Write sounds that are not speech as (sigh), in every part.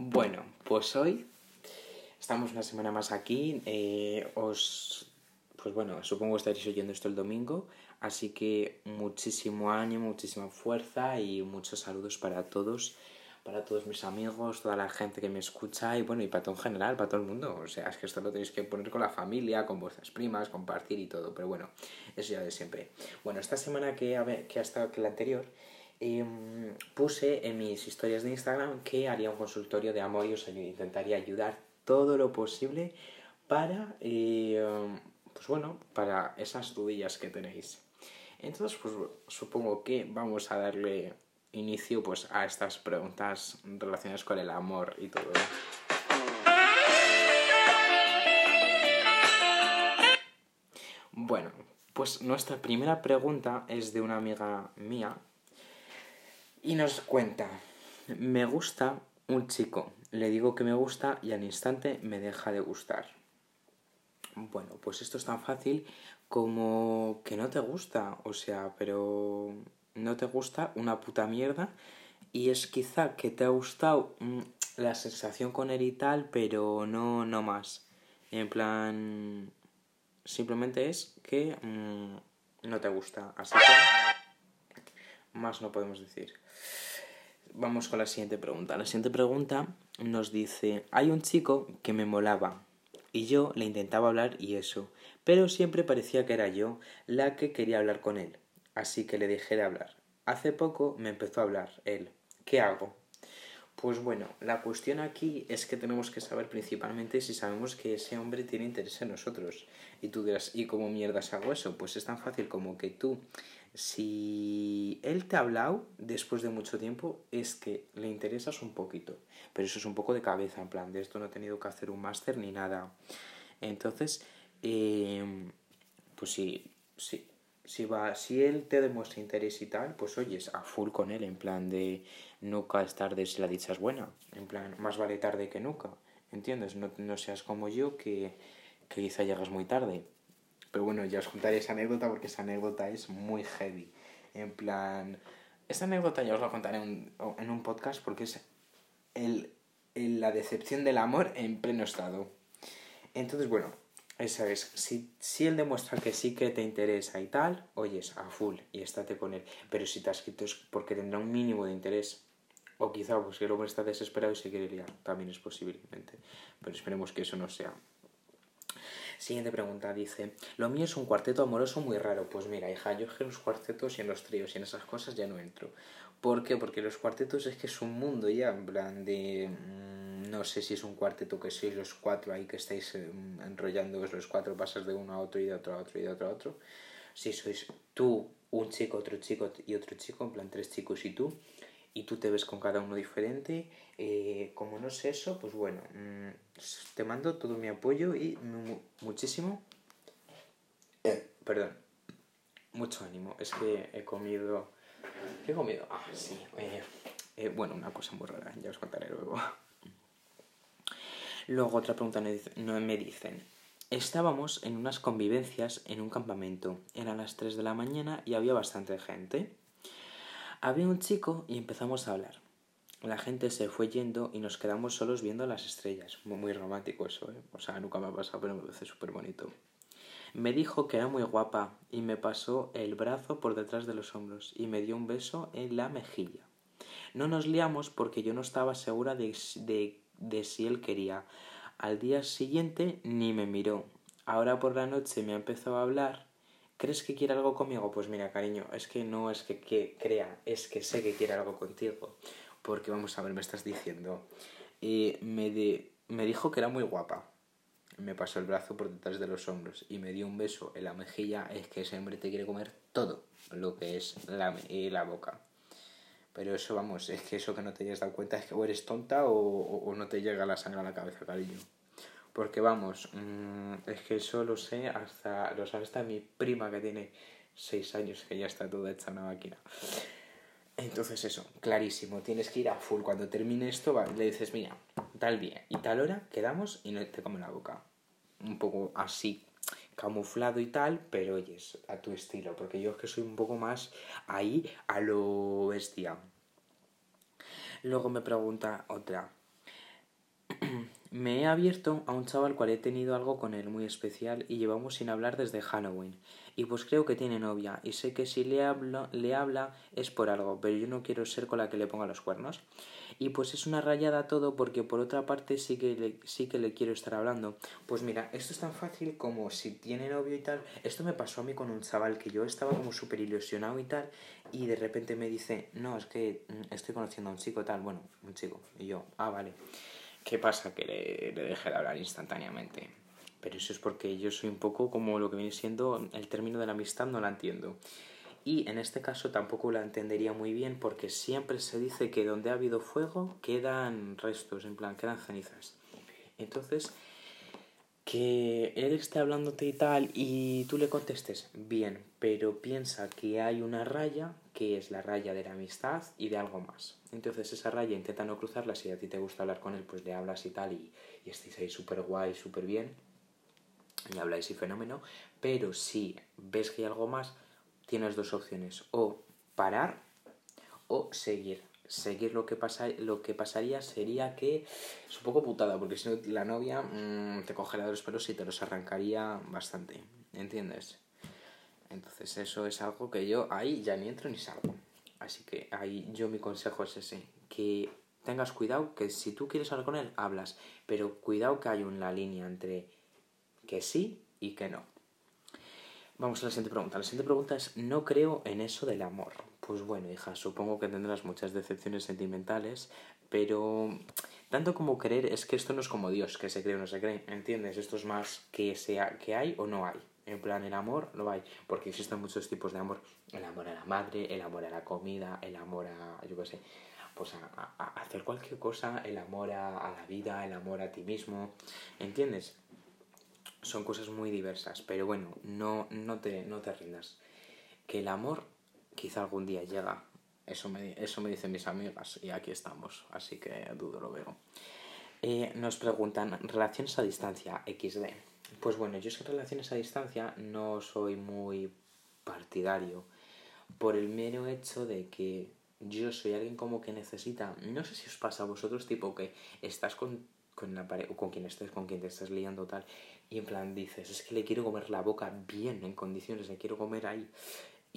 Bueno, pues hoy estamos una semana más aquí. eh, os, pues bueno, supongo estaréis oyendo esto el domingo. Así que muchísimo ánimo, muchísima fuerza y muchos saludos para todos, para todos mis amigos, toda la gente que me escucha y bueno, y para todo en general, para todo el mundo. O sea, es que esto lo tenéis que poner con la familia, con vuestras primas, compartir y todo. Pero bueno, eso ya de siempre. Bueno, esta semana que que ha estado que la anterior, em, puse en mis historias de Instagram que haría un consultorio de amor y os intentaría ayudar todo lo posible para, eh, pues bueno, para esas dudillas que tenéis. Entonces, pues supongo que vamos a darle inicio pues a estas preguntas relacionadas con el amor y todo. Bueno, pues nuestra primera pregunta es de una amiga mía y nos cuenta, me gusta un chico, le digo que me gusta y al instante me deja de gustar. Bueno, pues esto es tan fácil como que no te gusta, o sea, pero no te gusta una puta mierda y es quizá que te ha gustado mm, la sensación con él y tal, pero no, no más. En plan, simplemente es que mm, no te gusta, así que más no podemos decir. Vamos con la siguiente pregunta. La siguiente pregunta nos dice, hay un chico que me molaba y yo le intentaba hablar y eso, pero siempre parecía que era yo la que quería hablar con él, así que le dejé de hablar. Hace poco me empezó a hablar él. ¿Qué hago? Pues bueno, la cuestión aquí es que tenemos que saber principalmente si sabemos que ese hombre tiene interés en nosotros. Y tú dirás, ¿y cómo mierdas hago eso? Pues es tan fácil como que tú, si él te ha hablado después de mucho tiempo, es que le interesas un poquito. Pero eso es un poco de cabeza, en plan, de esto no he tenido que hacer un máster ni nada. Entonces, eh, pues sí, sí, si va, si él te demuestra interés y tal, pues oyes a full con él, en plan de nunca es tarde si la dicha es buena, en plan, más vale tarde que nunca, ¿entiendes? No, no seas como yo que, que quizá llegas muy tarde. Pero bueno, ya os contaré esa anécdota porque esa anécdota es muy heavy. En plan, esta anécdota ya os la contaré en, en un podcast porque es el, la decepción del amor en pleno estado. Entonces, bueno, esa es. Si, si él demuestra que sí que te interesa y tal, oyes a full y estate con él. Pero si te has escrito es porque tendrá un mínimo de interés. O quizá pues que el hombre está desesperado y se quiere liar. También es posiblemente. Pero esperemos que eso no sea. Siguiente pregunta, dice, lo mío es un cuarteto amoroso muy raro. Pues mira, hija, yo es que en los cuartetos y en los tríos y en esas cosas ya no entro. ¿Por qué? Porque los cuartetos es que es un mundo ya, en plan de... mm, No sé si es un cuarteto que sois los cuatro ahí que estáis eh, enrollando los cuatro, pasas de uno a otro y de otro a otro y de otro a otro. Si sois tú, un chico, otro chico y otro chico, en plan tres chicos y tú, y tú te ves con cada uno diferente, eh, como no sé eso, pues bueno, mm, te mando todo mi apoyo y mu- muchísimo... eh, perdón, mucho ánimo. Es que he comido... ¿Qué he comido? Ah, sí. eh, bueno, una cosa muy rara, ya os contaré luego. Luego otra pregunta me dicen. Estábamos en unas convivencias en un campamento. Eran las 3 de la mañana y había bastante gente. Había un chico y empezamos a hablar. La gente se fue yendo y nos quedamos solos viendo las estrellas. Muy, romántico eso, ¿eh? O sea, nunca me ha pasado, pero me parece súper bonito. Me dijo que era muy guapa y me pasó el brazo por detrás de los hombros y me dio un beso en la mejilla. No nos liamos porque yo no estaba segura de, de, de si él quería. Al día siguiente ni me miró. Ahora por la noche me ha empezado a hablar. ¿Crees que quiere algo conmigo? Pues mira, cariño, es que no es que, que crea, es que sé que quiere algo contigo. Porque vamos a ver, me estás diciendo. eh, me, de- me dijo que era muy guapa. Me pasó el brazo por detrás de los hombros y me dio un beso en la mejilla. Es que ese hombre te quiere comer todo lo que es la, la boca. Pero eso, vamos, es que eso que no te hayas dado cuenta es que o eres tonta o, o- o no te llega la sangre a la cabeza, cariño. Porque vamos, mm, es que eso lo sé hasta, lo sabe hasta mi prima que tiene seis años, que ya está toda hecha una máquina. Entonces eso, clarísimo, tienes que ir a full. Cuando termine esto, le dices, mira, tal día y tal hora quedamos y no te come la boca. Un poco así, camuflado y tal, pero oyes, a tu estilo, porque yo es que soy un poco más ahí a lo bestia. Luego me pregunta otra, Me he abierto a un chaval cual he tenido algo con él muy especial y llevamos sin hablar desde Halloween. Y pues creo que tiene novia y sé que si le, hablo, le habla es por algo, pero yo no quiero ser con la que le ponga los cuernos. Y pues es una rayada todo porque por otra parte sí que le, sí que le quiero estar hablando. Pues mira, esto es tan fácil como si tiene novio y tal. Esto me pasó a mí con un chaval que yo estaba como súper ilusionado y tal y de repente me dice, no, es que mm, estoy conociendo a un chico tal, bueno, un chico. Y yo, ah, vale. ¿Qué pasa? Que le, le de hablar instantáneamente. Pero eso es porque yo soy un poco como lo que viene siendo el término de la amistad, no la entiendo. Y en este caso tampoco la entendería muy bien porque siempre se dice que donde ha habido fuego quedan restos, en plan, quedan cenizas. Entonces, que él esté hablándote y tal y tú le contestes, bien, pero piensa que hay una raya que es la raya de la amistad y de algo más. Entonces esa raya intenta no cruzarla, si a ti te gusta hablar con él, pues le hablas y tal y, y estáis ahí súper guay, súper bien y habláis y fenómeno, pero si ves que hay algo más, tienes dos opciones, o parar o seguir. Seguir lo que, pasa, lo que pasaría sería que es un poco putada, porque si no la novia mmm, te cogería de los pelos y te los arrancaría bastante, ¿entiendes? Entonces eso es algo que yo ahí ya ni entro ni salgo. Así que ahí yo mi consejo es ese, que tengas cuidado, que si tú quieres hablar con él, hablas, pero cuidado que hay una línea entre que sí y que no. Vamos a la siguiente pregunta. La siguiente pregunta es, no creo en eso del amor. Pues bueno, hija, supongo que tendrás muchas decepciones sentimentales, pero tanto como creer es que esto no es como Dios, que se cree o no se cree, ¿entiendes? Esto es más que, sea, que hay o no hay. En plan, el amor no hay, porque existen muchos tipos de amor. El amor a la madre, el amor a la comida, el amor a, yo qué sé, pues a, hacer cualquier cosa, el amor a, a la vida, el amor a ti mismo, ¿entiendes? Son cosas muy diversas, pero bueno, no, no, te, no te rindas. Que el amor quizá algún día llega. Eso me, eso me dicen mis amigas y aquí estamos, así que dudo lo veo. Eh, nos preguntan, relaciones a distancia, XD. Pues bueno, yo es que relaciones a distancia no soy muy partidario por el mero hecho de que yo soy alguien como que necesita, no sé si os pasa a vosotros, tipo que estás con, con la pared, o con quien estés, con quien te estás liando tal, y en plan dices, es que le quiero comer la boca bien, en condiciones, le quiero comer ahí,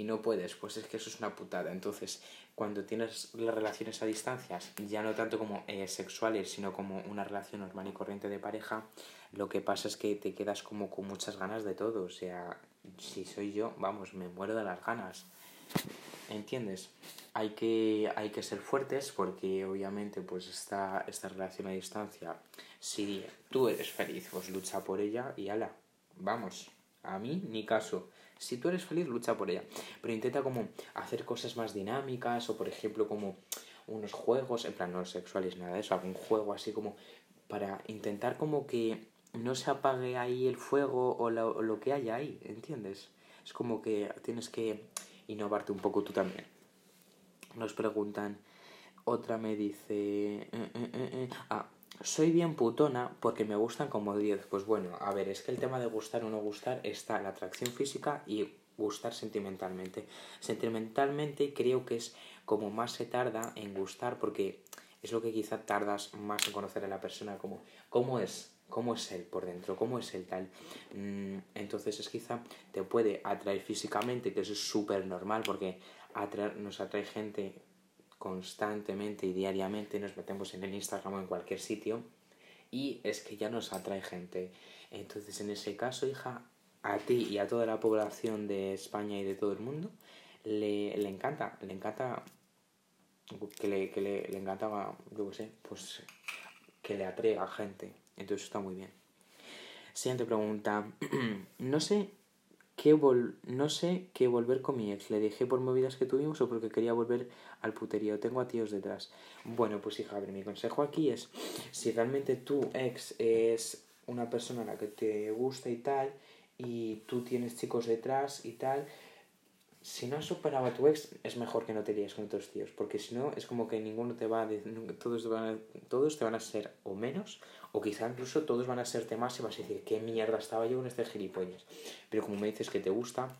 y no puedes, pues es que eso es una putada. Entonces, cuando tienes las relaciones a distancias, ya no tanto como eh, sexuales, sino como una relación normal y corriente de pareja, lo que pasa es que te quedas como con muchas ganas de todo. O sea, si soy yo, vamos, me muero de las ganas. ¿Entiendes? Hay que, hay que ser fuertes porque obviamente pues esta, esta relación a distancia, si tú eres feliz, pues lucha por ella y ala, vamos, a mí ni caso. Si tú eres feliz, lucha por ella. Pero intenta como hacer cosas más dinámicas o por ejemplo como unos juegos, en plan no sexuales, nada de eso, algún juego así como para intentar como que no se apague ahí el fuego o lo, lo que haya ahí, ¿entiendes? Es como que tienes que innovarte un poco tú también. Nos preguntan, otra me dice, eh, eh, eh, ah, soy bien putona porque me gustan como 10. Pues bueno, a ver, es que el tema de gustar o no gustar está la atracción física y gustar sentimentalmente. Sentimentalmente creo que es como más se tarda en gustar porque es lo que quizá tardas más en conocer a la persona, como cómo es, cómo es él por dentro, cómo es él tal. Mm, entonces es quizá te puede atraer físicamente, que eso es súper normal porque nos atrae gente constantemente y diariamente, nos metemos en el Instagram o en cualquier sitio y es que ya nos atrae gente. Entonces en ese caso, hija, a ti y a toda la población de España y de todo el mundo le, le encanta, le encanta que le, que le, le encanta, yo pues que le atraiga gente. Entonces está muy bien. Siguiente pregunta. (clears throat) no sé qué vol no sé qué volver con mi ex. Le dejé por movidas que tuvimos o porque quería volver al puterío. Tengo a tíos detrás. Bueno, pues hija, a mi consejo aquí es si realmente tu ex es una persona a la que te gusta y tal y tú tienes chicos detrás y tal, si no has superado a tu ex, es mejor que no te líes con otros tíos, porque si no, es como que ninguno te va a todos, te van a, todos te van a ser o menos, o quizá incluso todos van a ser temas y vas a decir, ¿qué mierda estaba yo con este gilipollas? Pero como me dices que te gusta,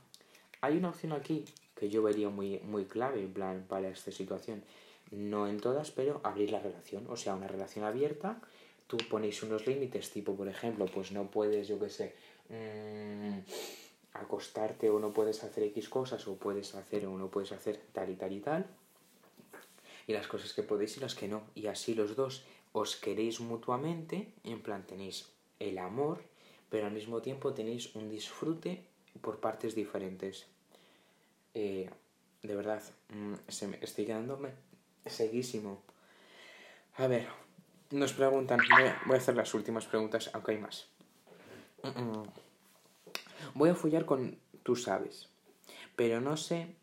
hay una opción aquí que yo vería muy, muy clave, en plan, para esta situación. No en todas, pero abrir la relación, o sea, una relación abierta, tú ponéis unos límites, tipo, por ejemplo, pues no puedes, yo qué sé, mm, acostarte o no puedes hacer X cosas, o puedes hacer o no puedes hacer tal y tal y tal, y las cosas que podéis y las que no, y así los dos os queréis mutuamente, en plan tenéis el amor, pero al mismo tiempo tenéis un disfrute por partes diferentes. Eh, de verdad, mm, se me estoy quedándome seguísimo. A ver, nos preguntan, voy a hacer las últimas preguntas, aunque hay más. Voy a follar con tú sabes, pero no sé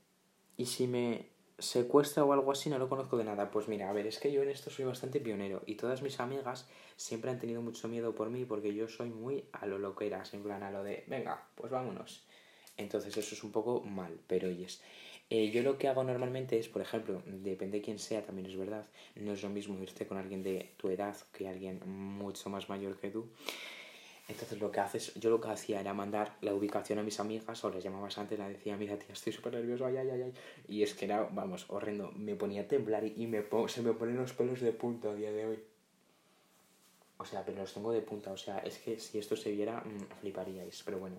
y si me secuestra o algo así no lo conozco de nada. Pues mira, a ver, es que yo en esto soy bastante pionero y todas mis amigas siempre han tenido mucho miedo por mí porque yo soy muy a lo loqueras, en plan a lo de, venga, pues vámonos. Entonces eso es un poco mal, pero oyes. Eh, yo lo que hago normalmente es, por ejemplo, depende de quién sea, también es verdad, no es lo mismo irte con alguien de tu edad que alguien mucho más mayor que tú. Entonces lo que haces, yo lo que hacía era mandar la ubicación a mis amigas o les llamabas antes, les decía, mira tía, estoy súper nervioso, ay, ay, ay, Y es que era, vamos, horrendo, me ponía a temblar y, me se me ponen los pelos de punta a día de hoy. O sea, pero los tengo de punta, o sea, es que si esto se viera, mm, fliparíais, pero bueno.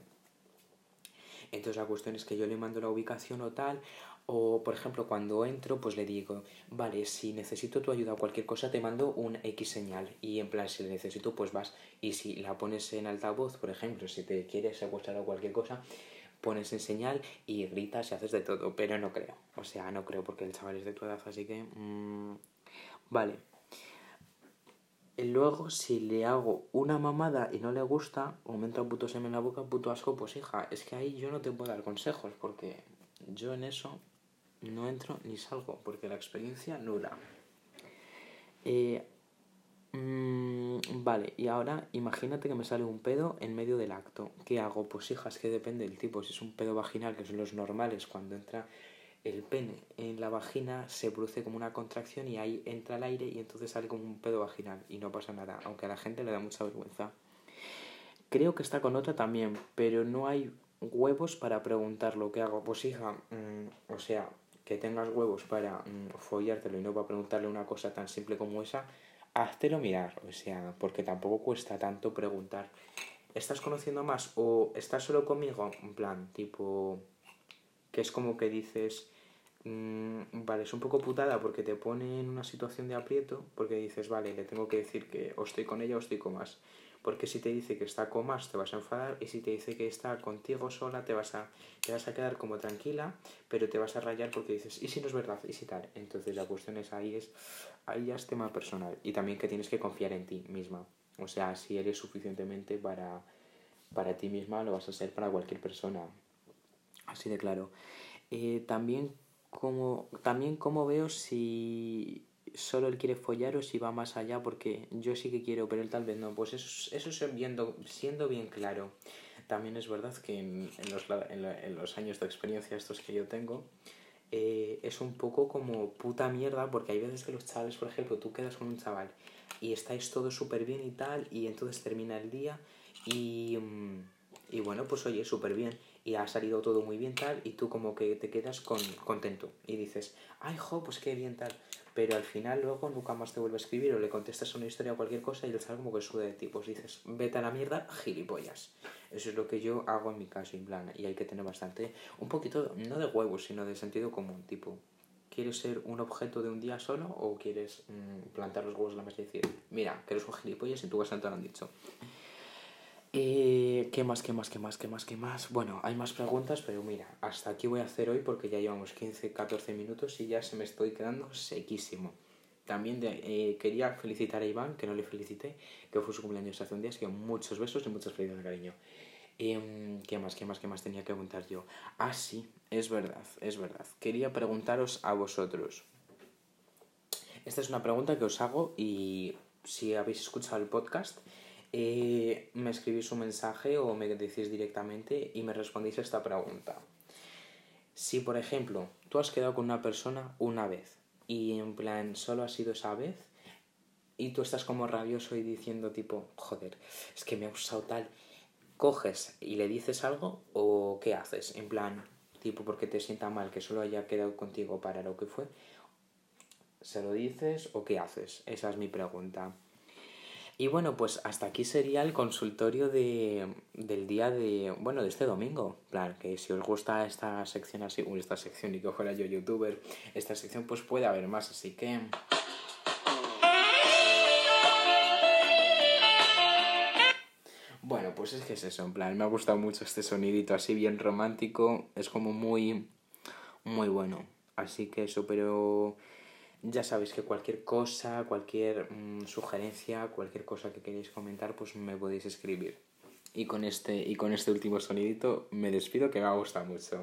Entonces la cuestión es que yo le mando la ubicación o tal, o por ejemplo cuando entro pues le digo, vale, si necesito tu ayuda o cualquier cosa te mando un X señal y en plan si le necesito pues vas. Y si la pones en altavoz, por ejemplo, si te quieres secuestrar o cualquier cosa, pones en señal y gritas y haces de todo, pero no creo, o sea, no creo porque el chaval es de tu edad, así que... Mmm, vale. Luego, si le hago una mamada y no le gusta, o me entra puto semen en la boca, puto asco, pues hija, es que ahí yo no te puedo dar consejos, porque yo en eso no entro ni salgo, porque la experiencia nula. Eh, mm, vale, y ahora imagínate que me sale un pedo en medio del acto. ¿Qué hago? Pues hija, es que depende del tipo. Si es un pedo vaginal, que son los normales, cuando entra el pene en la vagina se produce como una contracción y ahí entra el aire y entonces sale como un pedo vaginal y no pasa nada, aunque a la gente le da mucha vergüenza. Creo que está con otra también, pero no hay huevos para preguntar lo que hago. Pues hija, mm, o sea, que tengas huevos para mm, follártelo y no para preguntarle una cosa tan simple como esa, háztelo mirar, o sea, porque tampoco cuesta tanto preguntar. ¿Estás conociendo más o estás solo conmigo? En plan, tipo, que es como que dices, mmm, vale, es un poco putada porque te pone en una situación de aprieto, porque dices, vale, le tengo que decir que o estoy con ella o estoy con más. Porque si te dice que está con más, te vas a enfadar, y si te dice que está contigo sola, te vas a, te vas a quedar como tranquila, pero te vas a rayar porque dices, ¿y si no es verdad? ¿Y si tal? Entonces la cuestión es ahí, es, ahí ya es tema personal. Y también que tienes que confiar en ti misma. O sea, si eres suficientemente para, para ti misma, lo vas a ser para cualquier persona. Así de claro. Eh, también, como, también como veo si solo él quiere follar o si va más allá, porque yo sí que quiero, pero él tal vez no. Pues eso, eso es viendo, siendo bien claro. También es verdad que en, los, en, los, años de experiencia estos que yo tengo, eh, es un poco como puta mierda, porque hay veces que los chavales, por ejemplo, tú quedas con un chaval y estáis todo súper bien y tal, y entonces termina el día y, mm, y bueno, pues oye, súper bien y ha salido todo muy bien tal y tú como que te quedas con, contento y dices, ay jo, pues qué bien tal, pero al final luego nunca más te vuelve a escribir o le contestas una historia o cualquier cosa y él sale como que sube de ti, pues dices, vete a la mierda, gilipollas. Eso es lo que yo hago en mi caso, en plan, y hay que tener bastante, un poquito, no de huevos, sino de sentido común, tipo, ¿quieres ser un objeto de un día solo o quieres mm, plantar los huevos en la mesa y decir, mira, que eres un gilipollas y tú vas a entrar han dicho? Eh, ¿Qué más, qué más, qué más, qué más, qué más? Bueno, hay más preguntas, pero mira, hasta aquí voy a hacer hoy porque ya llevamos 15, 14 minutos y ya se me estoy quedando sequísimo. También eh, quería felicitar a Iván, que no le felicité, que fue su cumpleaños hace un día, así que muchos besos y muchas felicidades, cariño. Em, ¿Qué más, qué más, qué más tenía que preguntar yo? Ah, sí, es verdad, es verdad. Quería preguntaros a vosotros. Esta es una pregunta que os hago y si habéis escuchado el podcast, eh, me escribís un mensaje o me decís directamente y me respondéis a esta pregunta. Si, por ejemplo, tú has quedado con una persona una vez y en plan solo ha sido esa vez y tú estás como rabioso y diciendo tipo, joder, es que me ha usado tal, coges y le dices algo o qué haces? En plan, tipo porque te sienta mal que solo haya quedado contigo para lo que fue, ¿se lo dices o qué haces? Esa es mi pregunta. Y bueno, pues hasta aquí sería el consultorio de, del día de, bueno, de este domingo. plan, que si os gusta esta sección así, uy, esta sección y que fuera yo youtuber, esta sección pues puede haber más, así que... Bueno, pues es que es eso, en plan, me ha gustado mucho este sonidito así bien romántico, es como muy, muy bueno. Así que eso, pero ya sabéis que cualquier cosa, cualquier mm, sugerencia, cualquier cosa que queréis comentar, pues me podéis escribir. Y con este, y con este último sonidito me despido que me ha gustado mucho.